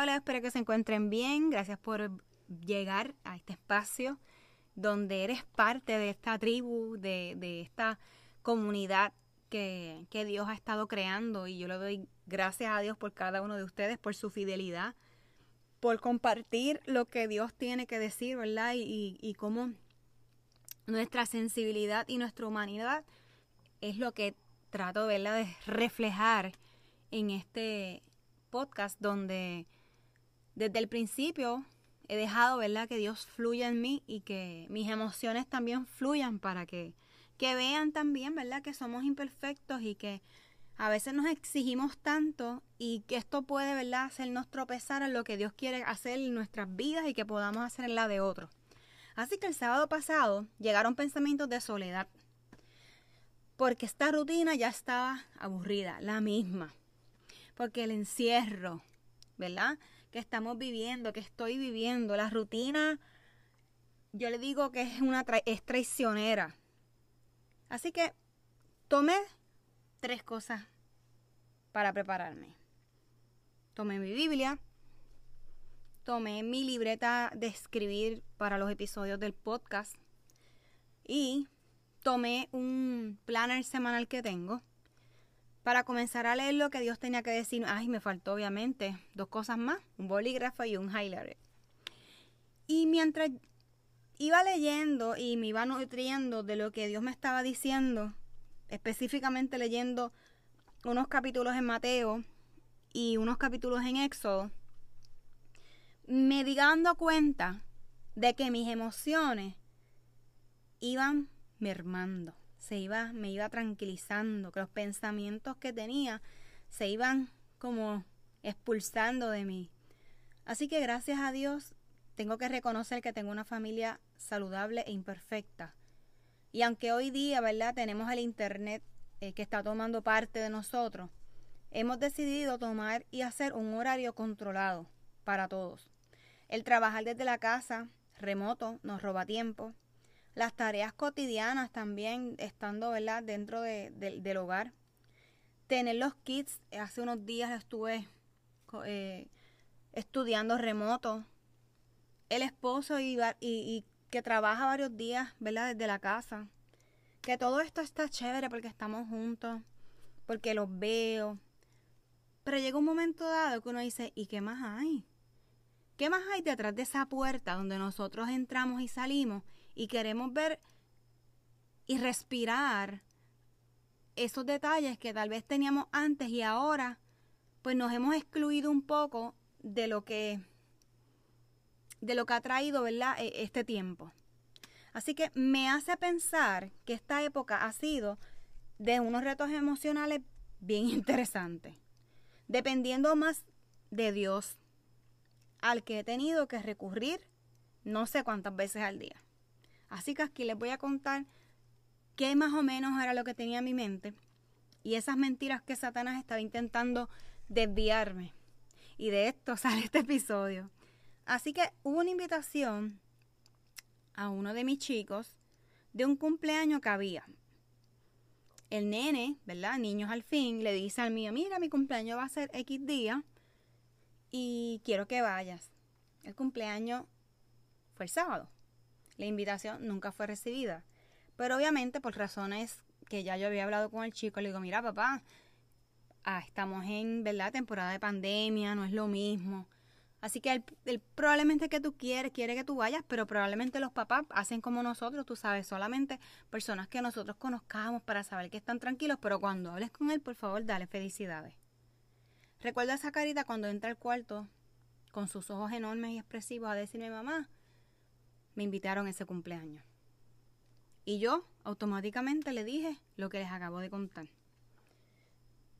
Hola, espero que se encuentren bien. Gracias por llegar a este espacio donde eres parte de esta tribu, de, esta comunidad que, que, Dios ha estado creando y yo le doy gracias a Dios por cada uno de ustedes, por su fidelidad, por compartir lo que Dios tiene que decir, ¿verdad? Y, y cómo nuestra sensibilidad y nuestra humanidad es lo que trato, ¿verdad?, de reflejar en este podcast donde desde el principio he dejado, ¿verdad? Que Dios fluya en mí y que mis emociones también fluyan para que, que vean también, ¿verdad? Que somos imperfectos y que a veces nos exigimos tanto y que esto puede, ¿verdad? Hacernos tropezar en lo que Dios quiere hacer en nuestras vidas y que podamos hacer en la de otros. Así que el sábado pasado llegaron pensamientos de soledad. Porque esta rutina ya estaba aburrida, la misma. Porque el encierro, ¿verdad? Que estamos viviendo, que estoy viviendo. La rutina, yo le digo que es una es traicionera. Así que tomé tres cosas para prepararme. Tomé mi Biblia, tomé mi libreta de escribir para los episodios del podcast y tomé un planner semanal que tengo para comenzar a leer lo que Dios tenía que decir. Ay, me faltó obviamente dos cosas más, un bolígrafo y un highlighter. Y mientras iba leyendo y me iba nutriendo de lo que Dios me estaba diciendo, específicamente leyendo unos capítulos en Mateo y unos capítulos en Éxodo, me di dando cuenta de que mis emociones iban mermando se iba, me iba tranquilizando, que los pensamientos que tenía se iban como expulsando de mí. Así que gracias a Dios tengo que reconocer que tengo una familia saludable e imperfecta. Y aunque hoy día, ¿verdad? Tenemos el Internet eh, que está tomando parte de nosotros, hemos decidido tomar y hacer un horario controlado para todos. El trabajar desde la casa, remoto, nos roba tiempo, las tareas cotidianas también estando ¿verdad? dentro de, del hogar. Tener los kits, hace unos días estuve eh, estudiando remoto. El esposo y, y, que trabaja varios días ¿verdad? desde la casa. Que todo esto está chévere porque estamos juntos, porque los veo. Pero llega un momento dado que uno dice, ¿y qué más hay? ¿Qué más hay detrás de esa puerta donde nosotros entramos y salimos y queremos ver y respirar esos detalles que tal vez teníamos antes y ahora pues nos hemos excluido un poco de lo que de lo que ha traído, ¿verdad? E, este tiempo. Así que me hace pensar que esta época ha sido de unos retos emocionales bien interesantes. Dependiendo más de Dios, al que he tenido que recurrir no sé cuántas veces al día. Así que aquí les voy a contar qué más o menos era lo que tenía en mi mente y esas mentiras que Satanás estaba intentando desviarme. Y de esto sale este episodio. Así que hubo una invitación a uno de mis chicos de un cumpleaños que había. El nene, ¿verdad? Niños al fin, le dice al mío, mira, mi cumpleaños va a ser X día y quiero que vayas. El cumpleaños fue el sábado. La invitación nunca fue recibida. Pero obviamente por razones que ya yo había hablado con el chico, le digo, mira papá, ah, estamos en ¿verdad? temporada de pandemia, no es lo mismo. Así que el, probablemente que tú quieres, quiere que tú vayas, pero probablemente los papás hacen como nosotros, tú sabes, solamente personas que nosotros conozcamos para saber que están tranquilos, pero cuando hables con él, por favor, dale felicidades. Recuerda esa carita cuando entra al cuarto con sus ojos enormes y expresivos a decirme, mamá, me invitaron ese cumpleaños. Y yo automáticamente le dije lo que les acabo de contar.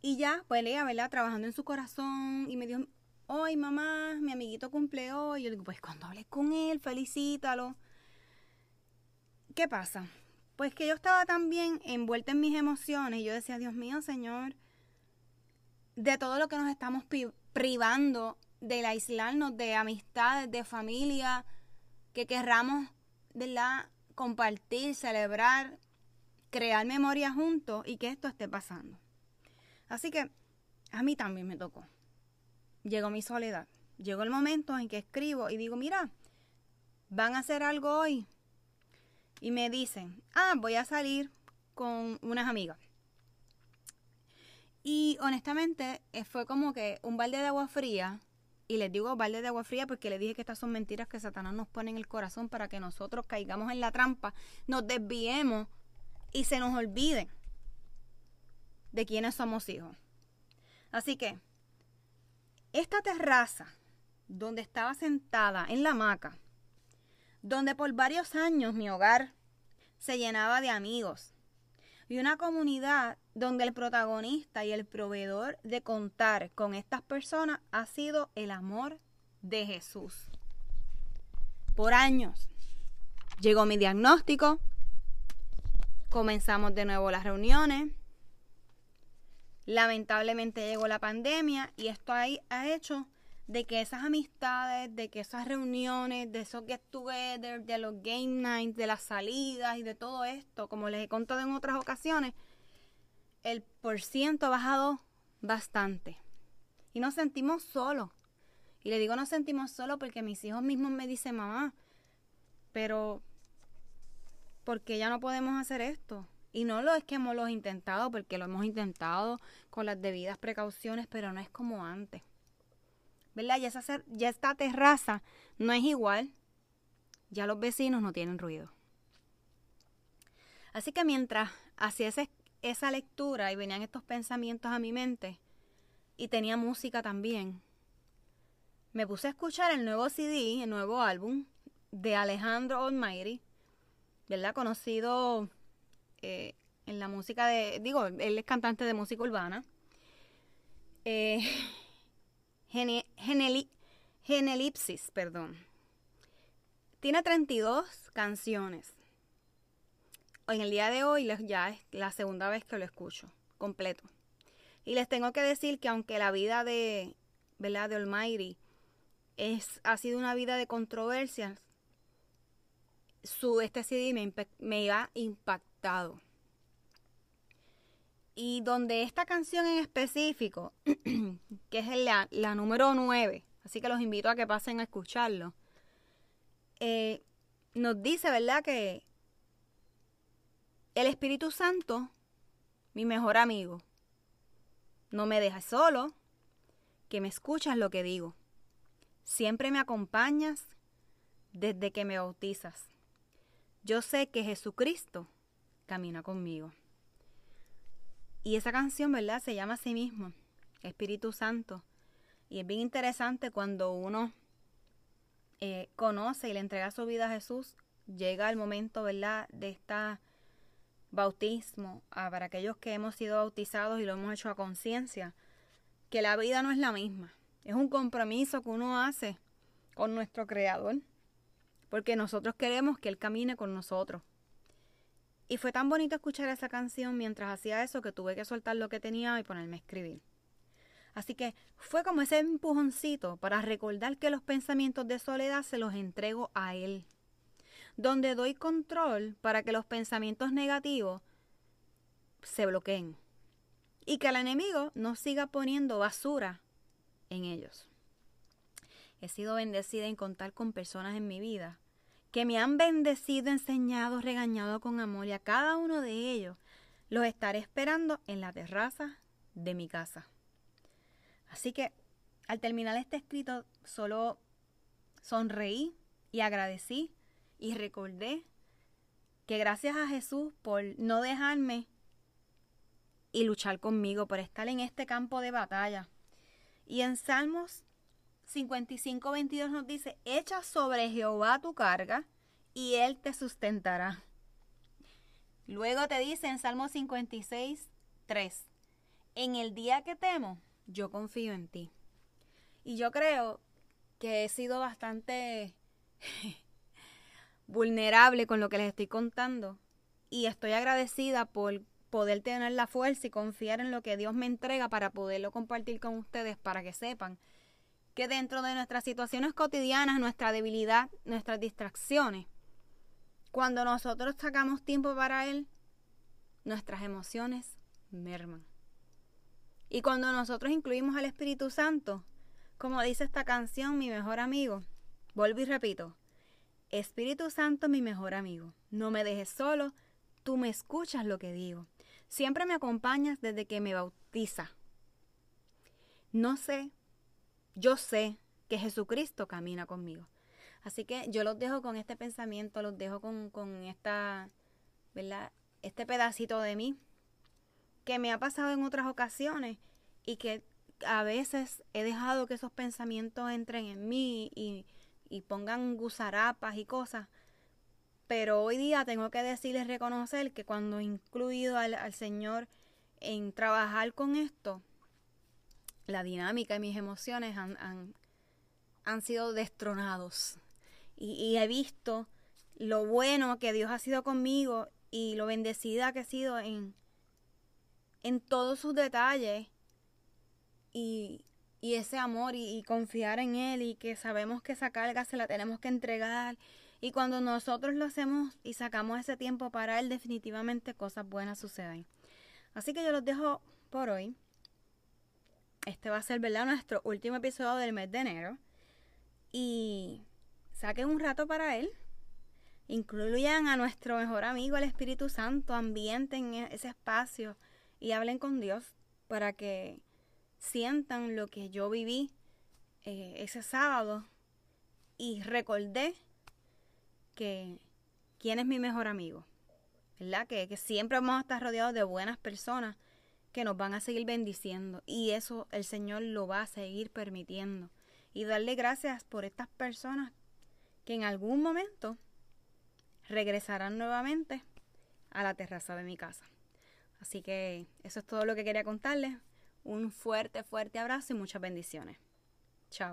Y ya, pues ella, ¿verdad? Trabajando en su corazón y me dijo, hoy mamá, mi amiguito cumple hoy. Yo digo, pues cuando hables con él, felicítalo. ¿Qué pasa? Pues que yo estaba también envuelta en mis emociones y yo decía, Dios mío, Señor, de todo lo que nos estamos privando, del aislarnos de amistades, de familia, que querramos, ¿verdad? Compartir, celebrar, crear memoria juntos y que esto esté pasando. Así que a mí también me tocó. Llegó mi soledad. Llegó el momento en que escribo y digo, mira, van a hacer algo hoy. Y me dicen, ah, voy a salir con unas amigas. Y honestamente eh, fue como que un balde de agua fría y les digo balde de agua fría porque les dije que estas son mentiras que Satanás nos pone en el corazón para que nosotros caigamos en la trampa, nos desviemos y se nos olvide de quiénes somos hijos. Así que, esta terraza donde estaba sentada en la hamaca, donde por varios años mi hogar se llenaba de amigos y una comunidad donde el protagonista y el proveedor de contar con estas personas ha sido el amor de Jesús. Por años llegó mi diagnóstico, comenzamos de nuevo las reuniones, lamentablemente llegó la pandemia y esto ahí ha hecho de que esas amistades, de que esas reuniones, de esos get together, de los game nights, de las salidas y de todo esto, como les he contado en otras ocasiones, el por ciento ha bajado bastante. Y nos sentimos solos. Y le digo nos sentimos solos porque mis hijos mismos me dicen, mamá, pero ¿por qué ya no podemos hacer esto? Y no lo es que hemos intentado, porque lo hemos intentado con las debidas precauciones, pero no es como antes. ¿Verdad? Ya, esa, ya esta terraza no es igual. Ya los vecinos no tienen ruido. Así que mientras hacía ese esa lectura y venían estos pensamientos a mi mente y tenía música también, me puse a escuchar el nuevo CD, el nuevo álbum de Alejandro Almighty, ¿verdad? Conocido eh, en la música de, digo, él es cantante de música urbana. Eh, Genelipsis, perdón. Tiene 32 canciones en el día de hoy ya es la segunda vez que lo escucho completo. Y les tengo que decir que aunque la vida de, ¿verdad? de Almighty es, ha sido una vida de controversias, su, este CD me, me ha impactado. Y donde esta canción en específico, que es la, la número 9, así que los invito a que pasen a escucharlo, eh, nos dice, ¿verdad? Que el Espíritu Santo, mi mejor amigo, no me dejas solo, que me escuchas lo que digo. Siempre me acompañas desde que me bautizas. Yo sé que Jesucristo camina conmigo. Y esa canción, ¿verdad? Se llama a sí mismo, Espíritu Santo. Y es bien interesante cuando uno eh, conoce y le entrega su vida a Jesús, llega el momento, ¿verdad?, de esta bautismo, para aquellos que hemos sido bautizados y lo hemos hecho a conciencia, que la vida no es la misma. Es un compromiso que uno hace con nuestro Creador, porque nosotros queremos que Él camine con nosotros. Y fue tan bonito escuchar esa canción mientras hacía eso que tuve que soltar lo que tenía y ponerme a escribir. Así que fue como ese empujoncito para recordar que los pensamientos de soledad se los entrego a Él donde doy control para que los pensamientos negativos se bloqueen y que el enemigo no siga poniendo basura en ellos. He sido bendecida en contar con personas en mi vida que me han bendecido, enseñado, regañado con amor y a cada uno de ellos los estaré esperando en la terraza de mi casa. Así que al terminar este escrito solo sonreí y agradecí y recordé que gracias a Jesús por no dejarme y luchar conmigo, por estar en este campo de batalla. Y en Salmos 55, 22 nos dice, echa sobre Jehová tu carga y él te sustentará. Luego te dice en Salmo 56, 3, en el día que temo, yo confío en ti. Y yo creo que he sido bastante vulnerable con lo que les estoy contando y estoy agradecida por poder tener la fuerza y confiar en lo que Dios me entrega para poderlo compartir con ustedes para que sepan que dentro de nuestras situaciones cotidianas, nuestra debilidad, nuestras distracciones, cuando nosotros sacamos tiempo para Él, nuestras emociones merman. Y cuando nosotros incluimos al Espíritu Santo, como dice esta canción, mi mejor amigo, vuelvo y repito, Espíritu Santo, mi mejor amigo, no me dejes solo, tú me escuchas lo que digo. Siempre me acompañas desde que me bautiza. No sé, yo sé que Jesucristo camina conmigo. Así que yo los dejo con este pensamiento, los dejo con, con esta, ¿verdad? Este pedacito de mí que me ha pasado en otras ocasiones y que a veces he dejado que esos pensamientos entren en mí y, y pongan gusarapas y cosas. Pero hoy día tengo que decirles, reconocer que cuando he incluido al, Señor en trabajar con esto, la dinámica y mis emociones han, han, sido destronados. Y, y, he visto lo bueno que Dios ha sido conmigo y lo bendecida que he sido en, en todos sus detalles. Y, y ese amor y, confiar en Él y que sabemos que esa carga se la tenemos que entregar. Y cuando nosotros lo hacemos y sacamos ese tiempo para Él, definitivamente cosas buenas suceden. Así que yo los dejo por hoy. Este va a ser, ¿verdad? Nuestro último episodio del mes de enero. Y saquen un rato para Él. Incluyan a nuestro mejor amigo, el Espíritu Santo, ambienten ese espacio y hablen con Dios para que sientan lo que yo viví eh, ese sábado y recordé que quién es mi mejor amigo, ¿verdad? Que, que siempre vamos a estar rodeados de buenas personas que nos van a seguir bendiciendo y eso el Señor lo va a seguir permitiendo y darle gracias por estas personas que en algún momento regresarán nuevamente a la terraza de mi casa. Así que eso es todo lo que quería contarles. Un fuerte, fuerte abrazo y muchas bendiciones. Chao.